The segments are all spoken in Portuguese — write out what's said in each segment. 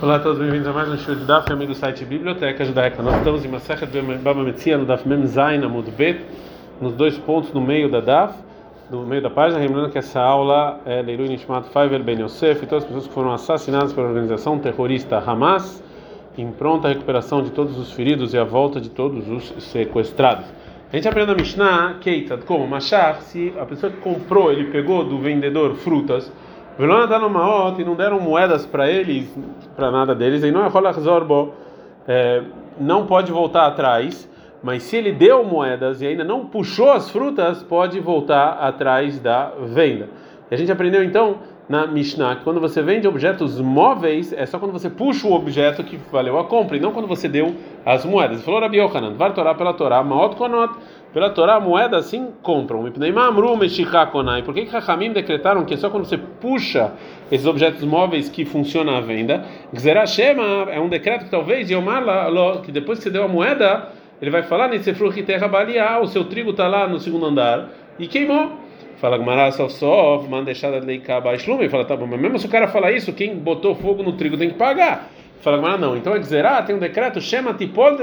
Olá a todos, bem-vindos a mais um show de Daf, amigo do site Biblioteca Judaica. Nós estamos em Masechet Baba Metzia, no Daf Mem Zain Amud Bet, nos dois pontos no meio da Daf, no meio da página, lembrando que essa aula é Leilu Nishmat Faivel Ben Yosef e todas as pessoas que foram assassinadas pela organização terrorista Hamas, em pronta recuperação de todos os feridos e a volta de todos os sequestrados. A gente aprende na Mishnah, Keitad, como Machar, se a pessoa que comprou, ele pegou do vendedor frutas, Velona dá numa e não deram moedas para eles, para nada deles, e não é Rolachzorbo, não pode voltar atrás, mas se ele deu moedas e ainda não puxou as frutas, pode voltar atrás da venda. E a gente aprendeu então na Mishnah que quando você vende objetos móveis, é só quando você puxa o objeto que valeu a compra, e não quando você deu as moedas. Falou Rabi Yohanan, var pela Torá, maot konot, pela Torá, moeda assim compram. Por que que Rahamim decretaram que é só quando você puxa esses objetos móveis que funciona a venda? É um decreto que talvez que depois que você deu a moeda, ele vai falar que terra o seu trigo está lá no segundo andar e queimou. Fala Gmará. Fala, tá bom, mas mesmo se o cara falar isso, quem botou fogo no trigo tem que pagar. Fala Gmará, não. Então é ah, tem um decreto, chama tipol de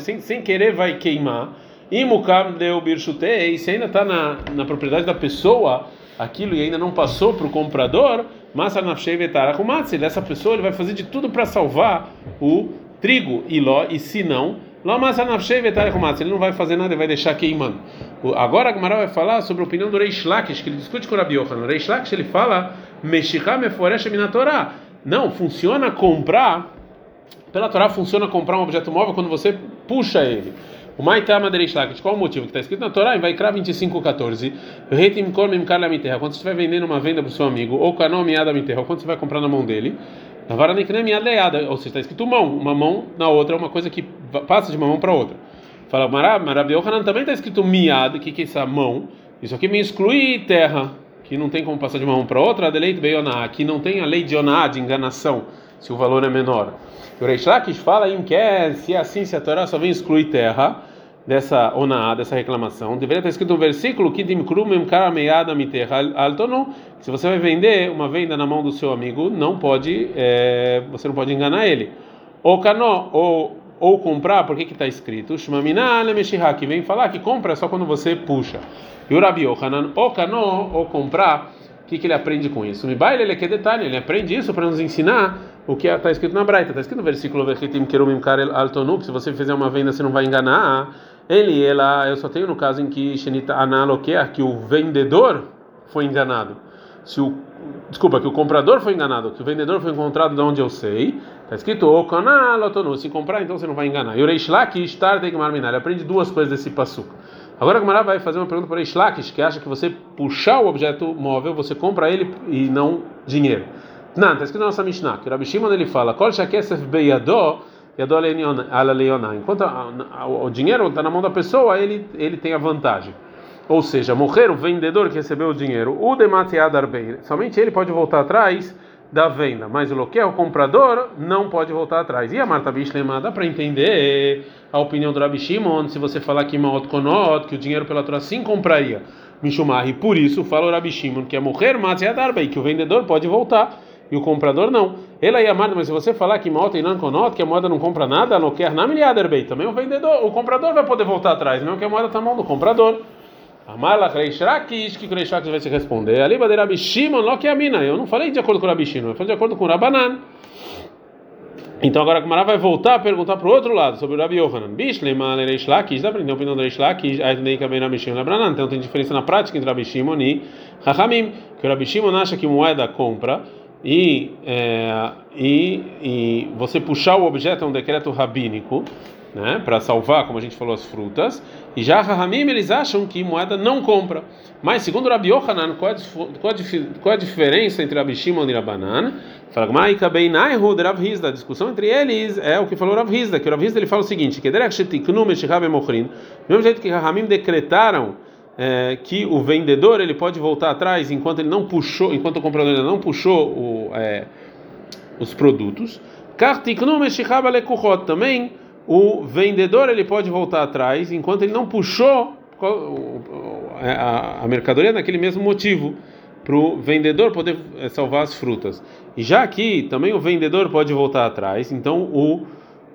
sem, sem querer vai queimar. E mukam deu birchutei, se ainda está na, na propriedade da pessoa, aquilo e ainda não passou para o comprador, mas essa pessoa ele vai fazer de tudo para salvar o trigo e ló, e se não, ele não vai fazer nada, ele vai deixar queimando. Agora a Gemara vai falar sobre a opinião do Lakish, que ele discute com o Rabi Yochanan. O Reish Lakish ele fala, Não, funciona comprar, pela Torá funciona comprar um objeto móvel quando você puxa ele. O Maitama de Reish Lakish, qual o motivo? Que está escrito na Torá, em Vaikra 25:14. Quando você vai vendendo uma venda para o seu amigo, ou Kanomiada Miterra, quando você vai comprar na mão dele, ou seja, está escrito mão, uma mão na outra, uma coisa que passa de uma mão para outra. Fala, Marabi Yohanan também está escrito miad, que que é essa mão? Isso aqui me exclui terra, que não tem como passar de uma mão para outra, Adeleit Beyoná, que não tem a lei de Oná, de enganação, se o valor é menor. O Reish Lakish fala em que se é assim, se a Torá só vem excluir terra, dessa onaá, dessa reclamação, deveria estar escrito um versículo que se você vai vender uma venda na mão do seu amigo, não pode, é, você não pode enganar ele. Ou canó, ou, ou comprar, por que que está escrito? que vem falar que compra só quando você puxa. E o Yohanan, ou canó, ou comprar, o que, que ele aprende com isso? Me baile ele é que detalhe, ele aprende isso para nos ensinar o que está escrito na Braita. Está escrito no versículo se você fizer uma venda, você não vai enganar. Ele, ela, eu só tenho no caso em que Shenita Analoquer, que o vendedor foi enganado. Se o, desculpa, que o comprador foi enganado, que o vendedor foi encontrado de onde eu sei, está escrito o. Se comprar, então você não vai enganar. E o Reishlak estar aprende duas coisas desse passuco. Agora a Gamara vai fazer uma pergunta para o Reishlak, que acha que você puxar o objeto móvel, você compra ele e não dinheiro. Não, está escrito na nossa Mishnah, que o Shimon ele fala, Kol shakesef beyadó, Enquanto o dinheiro está na mão da pessoa, ele, ele tem a vantagem. Ou seja, morrer o vendedor que recebeu o dinheiro, o demateadar bem, somente ele pode voltar atrás da venda, mas o que é o comprador não pode voltar atrás. E a Marta Bishlema dá para entender a opinião do Rabi Shimon, se você falar que Maot que o dinheiro pela Torá sim compraria Mishumar, e por isso fala o Rabi Shimon que é morrer, Matzeadar bem, que o vendedor pode voltar e o comprador não. Ele aí amado, mas se você falar que malta e nanconot, que a moeda não compra nada, não quer na bem, também o vendedor, o comprador vai poder voltar atrás, não que a moeda está na mão do comprador. Amala Kreishakish, que Kreishakish vai se responder. Ali vai Rabi Shimon, lo que a mina. Eu não falei de acordo com o Rabi Shimon, eu falei de acordo com o Rabanan. Então agora a Kumara vai voltar a perguntar para o outro lado sobre o Rabi Yohanan. Bishlema Lakish, dá para entender a opinião do Reish Lakish, aí. Então tem diferença na prática entre Rabi Shimon e Chachamim, que o Rabi Shimon acha que moeda compra e, é, e, e você puxar o objeto é um decreto rabínico, né, para salvar, como a gente falou, as frutas. E já Rahamim eles acham que moeda não compra. Mas segundo Rabi Yohanan, qual qual qual a diferença entre Rabi Shimon e Rabanan? Fragmaika beinaihu de Rav Hizda. A discussão entre eles é o que falou Rav Hizda, que o Rav Hizda ele fala o seguinte: que do mesmo jeito que Rahamim decretaram é, que o vendedor ele pode voltar atrás enquanto ele não puxou, enquanto o comprador ainda não puxou o, é, os produtos. Também o vendedor ele pode voltar atrás enquanto ele não puxou a, a mercadoria naquele mesmo motivo. para o vendedor poder eh, salvar as frutas. E já aqui também o vendedor pode voltar atrás, então o,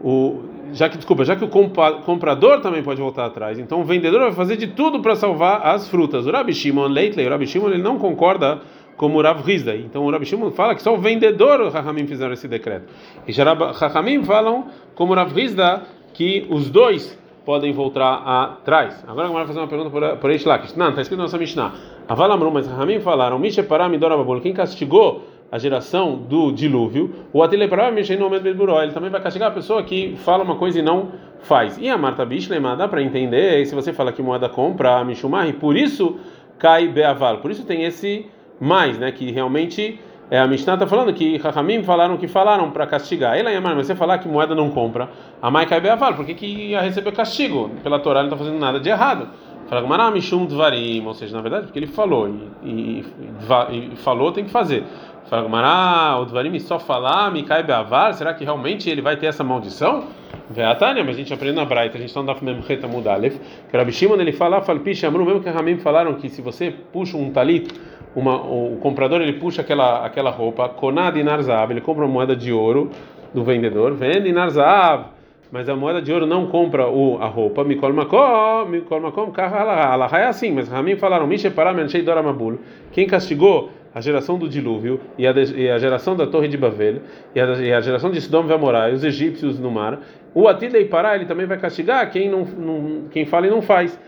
o já que desculpa, já que o comprador também pode voltar atrás, então o vendedor vai fazer de tudo para salvar as frutas. O Rabi Shimon Leitley, o Rabi Shimon ele não concorda como o Rav Rizda. Então o Rabi Shimon fala que só o vendedor o Rahamim fizeram esse decreto. E Rahamim falam como o Rav Rizda que os dois podem voltar atrás. Agora eu vou fazer uma pergunta por Eish Lakish. Não, está escrito na nossa Mishnah. Avalamru, mas Rahamim falaram, Misha Paramidora Babul, quem castigou a geração do dilúvio, o Atile ele também vai castigar a pessoa que fala uma coisa e não faz. E a Marta Bishlema, dá para entender, se você fala que moeda compra, Mishumar, por isso cai Beaval, por isso tem esse mais, né, que realmente é, a Mishnah está falando que Rahamim falaram que falaram para castigar. Ela Yamar, mas você falar que moeda não compra, a Mai cai Beaval, por que, que ia receber castigo? Pela Torá não está fazendo nada de errado. Fala Gmará Mishum Dvarim, ou seja, na verdade, porque ele falou, e, e, e falou tem que fazer. Fala Gmará, o Dvarim só falar, me cai Beavar, será que realmente ele vai ter essa maldição? Veatânia, mas a gente aprende na Braita, a gente está no Daf Memcheta Mudalef, que Rabi Shimon ele fala, Falpish Amru, mesmo que Ramim falaram que se você puxa um talit, uma, o comprador ele puxa aquela aquela roupa, Konad Inarzab, ele compra uma moeda de ouro do vendedor, vende Inarzab, mas a moeda de ouro não compra o, a roupa, Mikol Makom, Mikol Makom, Karra é assim, mas Ramim falaram, Mishe Param Anshei Doramabul, quem castigou a geração do dilúvio e a, e a geração da torre de Babel e a, e a geração de Sodom e Amorá, os egípcios no mar, o Atidei Pará ele também vai castigar quem não, não quem fala e não faz.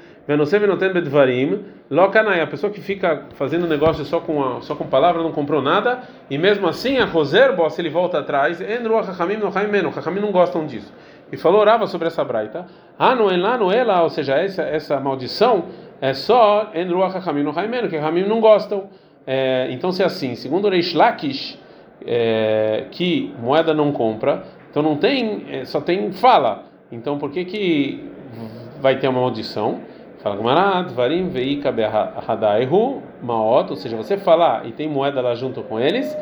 Lokanai, a pessoa que fica fazendo negócio só com a, só com palavra não comprou nada e mesmo assim a Roser, se ele volta atrás, Enru Hachamim não gostam disso. E falou orava sobre essa braita. Ah, não é lá, não é lá, ou seja, essa essa maldição é só Enru Hachamim que Hachamim não gostam. É, então se é assim, segundo Reish Lakish, é, que moeda não compra, então não tem, é, só tem fala. Então por que que vai ter uma maldição? Fala Gmarad, Varim Veika Behadaihu Maot, ou seja, você falar e tem moeda lá junto com eles,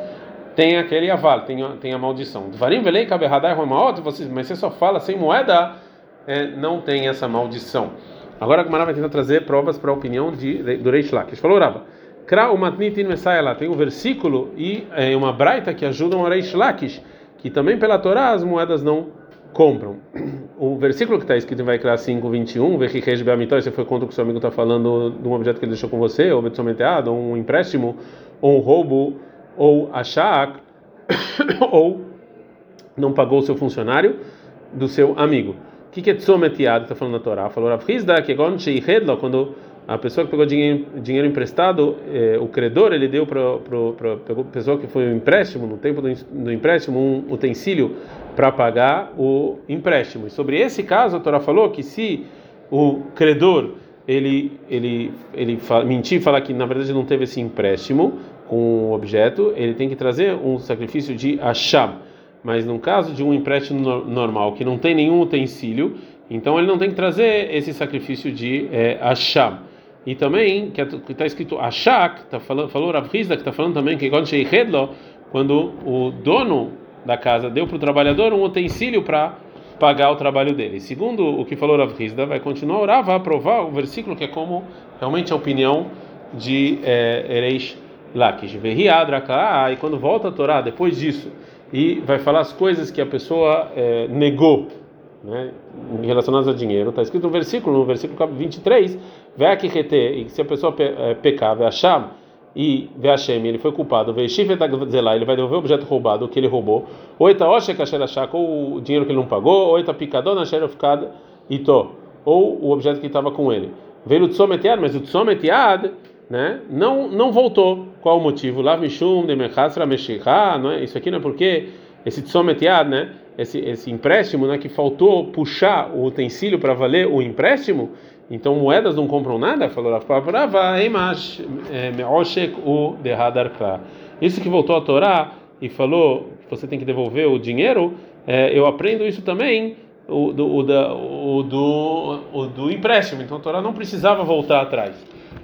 tem aquele aval, tem, tem a maldição. Varim Veika Behadaihu Maot, mas você só fala sem moeda, é, não tem essa maldição. Agora a Gmarad vai tentar trazer provas para a opinião de, do Reish Lakish. Falou Rava. Kra umatnitin lá tem um versículo e é, uma braita que ajudam a Reish Lakish, que também pela Torá as moedas não compram. O versículo que está escrito em Vaikra 5, 21, você foi contra o que seu amigo está falando de um objeto que ele deixou com você, ou betsomenteado, ou um empréstimo, ou um roubo, ou achar, ou não pagou o seu funcionário do seu amigo. O que, que é tsometeado, está falando na Torá? Falou Rav Hizda, que quando a pessoa que pegou dinheiro, dinheiro emprestado, eh, o credor, ele deu para a pessoa que foi um empréstimo, no tempo do, do empréstimo, um utensílio para pagar o empréstimo. E sobre esse caso, a Torá falou que se o credor ele ele ele fala, mentir falar que na verdade não teve esse empréstimo com o objeto, ele tem que trazer um sacrifício de acham. Mas no caso de um empréstimo no, normal que não tem nenhum utensílio, então ele não tem que trazer esse sacrifício de é, acham. E também, que está escrito Ashak, tá falando, falou Rav que está falando também que quando o dono da casa deu para o trabalhador um utensílio para pagar o trabalho dele. Segundo o que falou Rav vai continuar a vai aprovar o versículo que é como realmente a opinião de é, Ereish Lakish. E quando volta a Torá, depois disso, e vai falar as coisas que a pessoa é, negou né, relacionadas a dinheiro, está escrito no versículo, no versículo 23, e se a pessoa é, pecar, achar e Veashem, ele foi culpado, ele vai devolver o objeto roubado, que ele roubou, oita ou o dinheiro que ele não pagou, oita picadona xerofkad ito, ou o objeto que estava com ele. Veio o tsometiad, mas o tsometiad, né, não, não voltou. Qual o motivo? Lá mishum de mechasra meshirá, não é? Isso aqui não é porque esse tsometiad, né, esse, esse empréstimo, né, que faltou puxar o utensílio para valer o empréstimo, então moedas não compram nada? Falou o Isso que voltou a Torá e falou que você tem que devolver o dinheiro, é, eu aprendo isso também o do, o, da, o, do, o do empréstimo. Então a Torá não precisava voltar atrás.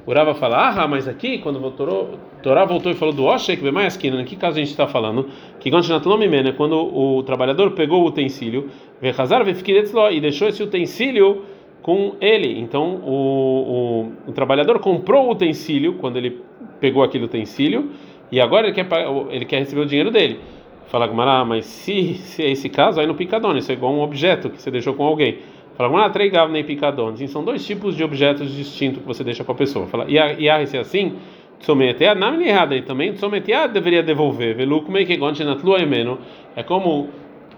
O Rava fala, ah, mas aqui, quando voltou, Torá voltou e falou do Oshek, mais que em que caso a gente está falando? Que quando o trabalhador pegou o utensílio, e deixou esse utensílio com ele. Então o, o, o, trabalhador comprou o utensílio quando ele pegou aquele utensílio e agora ele quer, ele quer receber o dinheiro dele. Fala Gumara, mas se, se é esse caso, aí no picadão, isso é igual um objeto que você deixou com alguém. Fala Gumara, três nem picadones. São dois tipos de objetos distintos que você deixa com a pessoa. Fala, e a se é assim, é errado aí também, tsometead deveria devolver. Velu, como é que é como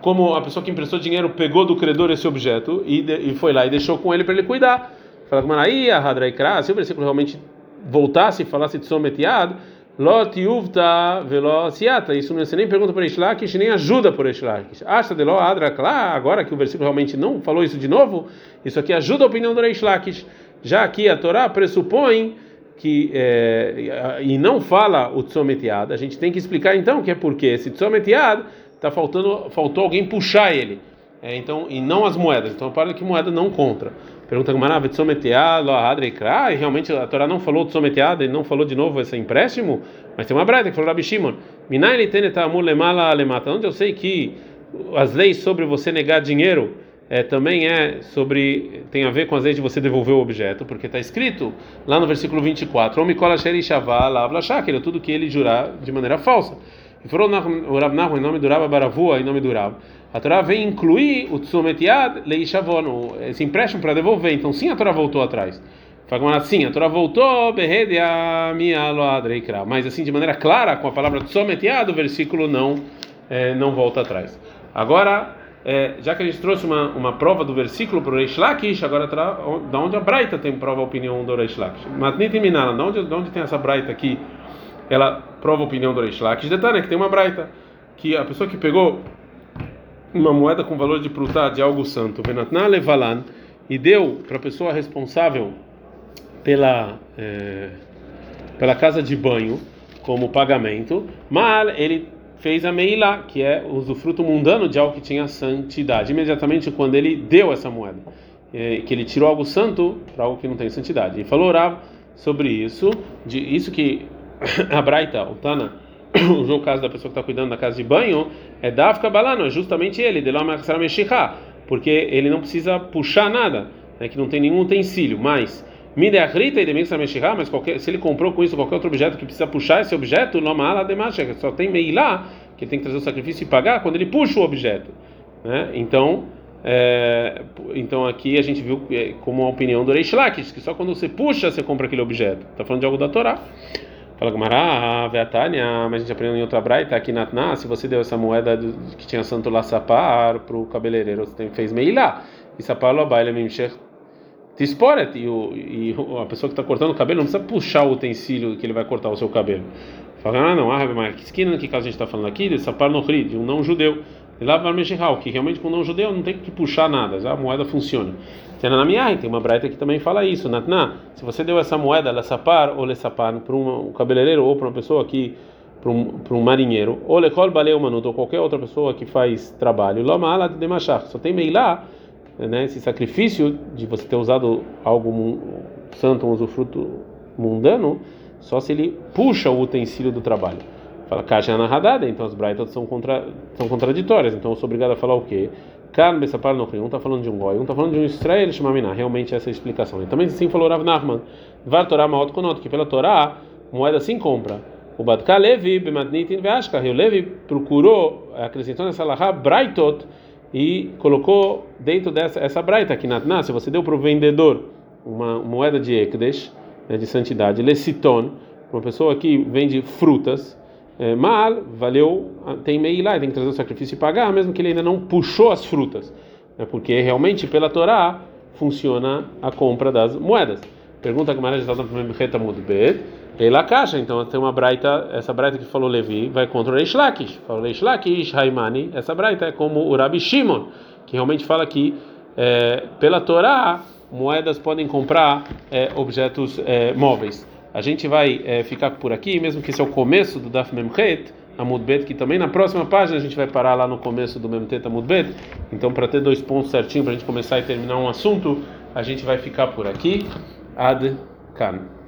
como a pessoa que emprestou dinheiro pegou do credor esse objeto e, de, e foi lá e deixou com ele para ele cuidar. Fala Gumara, aí Hadraikra, se o versículo realmente voltasse e falasse tsometead, Lot yuvta velociata. Isso não é nem pergunta por Eshlakish, nem ajuda por Eshlakish. Acha de lo adra lá, agora que o versículo realmente não falou isso de novo, isso aqui ajuda a opinião do Eshlakish. Já aqui a Torá pressupõe que é, e não fala o tzometiad, a gente tem que explicar então que é porque esse tzometiad está faltando, faltou alguém puxar ele. É, então, e não as moedas. Então, para que moeda não contra. Pergunta Gamara, e realmente a Torá não falou tsometeada, ele não falou de novo esse empréstimo, mas tem uma breta que falou Rabi Shimon, onde eu sei que as leis sobre você negar dinheiro é, também é sobre tem a ver com as leis de você devolver o objeto, porque está escrito lá no versículo 24, tudo que ele jurar de maneira falsa. E falou o Rab Nahum em nome do Rab Baravua, em nome do Rab. A Torá vem incluir o Tzometiad Leishavon, esse empréstimo para devolver. Então, sim, a Torá voltou atrás. Fala assim, a Torá voltou, mas assim, de maneira clara, com a palavra Tzometiad, o versículo não, é, não volta atrás. Agora, é, já que a gente trouxe uma, uma prova do versículo para o Reish Lakish, agora da onde a Braita tem prova a opinião do Reish Lakish? Matnit Minala, de onde, de onde tem essa Braita aqui? Ela prova a opinião do Reish Lakish. Detalhe que tem uma braita que a pessoa que pegou uma moeda com valor de prutá de algo santo, Venatna Levalan, e deu para a pessoa responsável pela é, pela casa de banho como pagamento, mas ele fez a meilá, que é o usufruto mundano de algo que tinha santidade, imediatamente quando ele deu essa moeda, é, que ele tirou algo santo para algo que não tem santidade. E falou Rav sobre isso, de isso que a Braita, o Tana, o caso da pessoa que está cuidando da casa de banho, é Dafka Balano, é justamente ele, de porque ele não precisa puxar nada, né, que não tem nenhum utensílio, mas Mideachrita e mas qualquer, se ele comprou com isso qualquer outro objeto que precisa puxar esse objeto, Lomala Demashech, só tem Meilá, que ele tem que trazer o sacrifício e pagar quando ele puxa o objeto. Né? Então, é, então aqui a gente viu é, como a opinião do Reish Lakish, que só quando você puxa você compra aquele objeto. Está falando de algo da Torá. Fala Gamara, Veatania, mas a gente aprendeu em outra braita aqui na Tná, se você deu essa moeda que tinha santo lá sapar para o cabeleireiro, você fez meilá, e sapar lo baile mimshech tisporet, e, e a pessoa que está cortando o cabelo não precisa puxar o utensílio que ele vai cortar o seu cabelo. Fala, ah, não, ah, mas que esquina, que caso a gente está falando aqui? De sapar no de um não judeu. E lá vai que realmente com um não judeu não tem que puxar nada, já a moeda funciona. Tem tem uma braita que também fala isso. Natna, se você deu essa moeda, sapar ou sapar para um cabeleireiro ou para uma pessoa que para um, para um marinheiro, ou lekol baleu manuto, ou qualquer outra pessoa que faz trabalho, ala de machar, só tem meilá, né, esse sacrifício de você ter usado algo santo, um usufruto mundano, só se ele puxa o utensílio do trabalho. Fala caixa na radada, então as braitas são, contra, são contraditórias, então eu sou obrigado a falar o quê? Kan Bessapar no um está falando de um goi, um está falando de um Israel Shemaminá. Realmente essa é a explicação. E também assim falou Rav Nachman. Var Torá Maot Konot, que pela Torá, moeda sim compra. O Badka Levi Bemadnitin Veashka. O Levi procurou, acrescentou nessa Lahá Braitot e colocou dentro dessa essa Braita aqui na se você deu para o vendedor uma moeda de Ekdesh, né, de santidade, Leciton, uma pessoa que vende frutas é, mal, valeu, tem meio lá, tem que trazer o sacrifício e pagar, mesmo que ele ainda não puxou as frutas, né, porque realmente pela Torá funciona a compra das moedas. Pergunta que Maria está no primeiro Mudbet, Ela caixa, então tem uma braita, essa braita que falou Levi, vai contra o Reish Lakish. Falou Reish Lakish, essa braita é como o Rabi Shimon, que realmente fala que é, pela Torá moedas podem comprar é, objetos é, móveis. A gente vai é, ficar por aqui, mesmo que esse é o começo do Daf Memchet, Amudbet, que também na próxima página a gente vai parar lá no começo do Memtet Amudbet. Então, para ter dois pontos certinho para a gente começar e terminar um assunto, a gente vai ficar por aqui. Ad Kan.